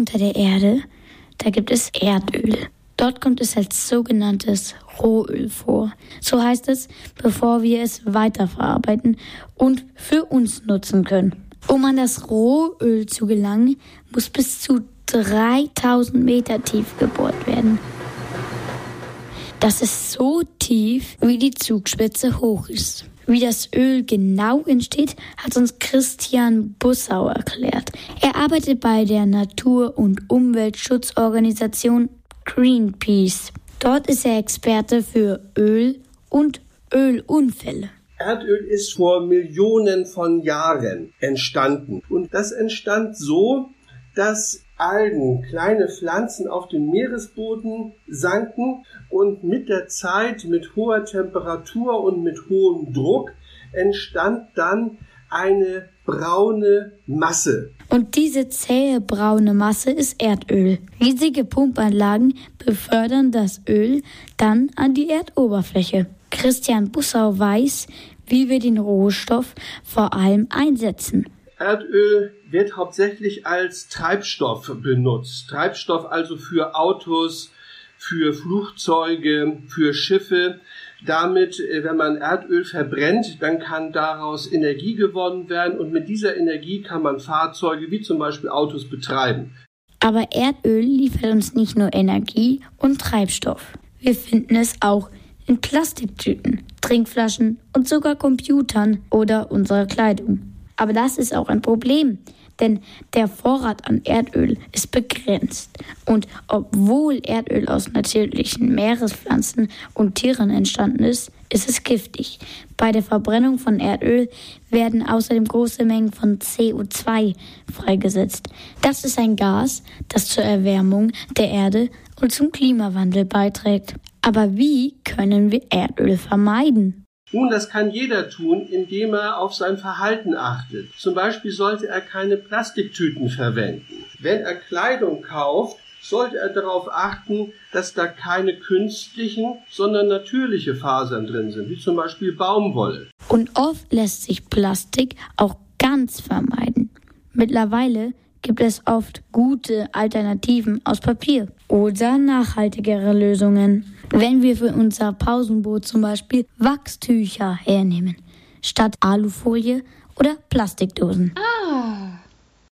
unter der Erde, da gibt es Erdöl. Dort kommt es als sogenanntes Rohöl vor. So heißt es, bevor wir es weiterverarbeiten und für uns nutzen können. Um an das Rohöl zu gelangen, muss bis zu 3000 Meter tief gebohrt werden. Das ist so tief, wie die Zugspitze hoch ist. Wie das Öl genau entsteht, hat uns Christian Bussau erklärt. Er arbeitet bei der Natur- und Umweltschutzorganisation Greenpeace. Dort ist er Experte für Öl und Ölunfälle. Erdöl ist vor Millionen von Jahren entstanden. Und das entstand so, dass Algen, kleine Pflanzen auf dem Meeresboden sanken und mit der Zeit, mit hoher Temperatur und mit hohem Druck entstand dann eine braune Masse. Und diese zähe braune Masse ist Erdöl. Riesige Pumpanlagen befördern das Öl dann an die Erdoberfläche. Christian Bussau weiß, wie wir den Rohstoff vor allem einsetzen. Erdöl wird hauptsächlich als Treibstoff benutzt. Treibstoff also für Autos, für Flugzeuge, für Schiffe. Damit, äh, wenn man Erdöl verbrennt, dann kann daraus Energie gewonnen werden und mit dieser Energie kann man Fahrzeuge wie zum Beispiel Autos betreiben. Aber Erdöl liefert uns nicht nur Energie und Treibstoff. Wir finden es auch in Plastiktüten, Trinkflaschen und sogar Computern oder unserer Kleidung. Aber das ist auch ein Problem, denn der Vorrat an Erdöl ist begrenzt. Und obwohl Erdöl aus natürlichen Meerespflanzen und Tieren entstanden ist, ist es giftig. Bei der Verbrennung von Erdöl werden außerdem große Mengen von CO2 freigesetzt. Das ist ein Gas, das zur Erwärmung der Erde und zum Klimawandel beiträgt. Aber wie können wir Erdöl vermeiden? Nun, das kann jeder tun, indem er auf sein Verhalten achtet. Zum Beispiel sollte er keine Plastiktüten verwenden. Wenn er Kleidung kauft, sollte er darauf achten, dass da keine künstlichen, sondern natürliche Fasern drin sind, wie zum Beispiel Baumwolle. Und oft lässt sich Plastik auch ganz vermeiden. Mittlerweile gibt es oft gute Alternativen aus Papier oder nachhaltigere Lösungen. Wenn wir für unser Pausenboot zum Beispiel Wachstücher hernehmen, statt Alufolie oder Plastikdosen. Ah.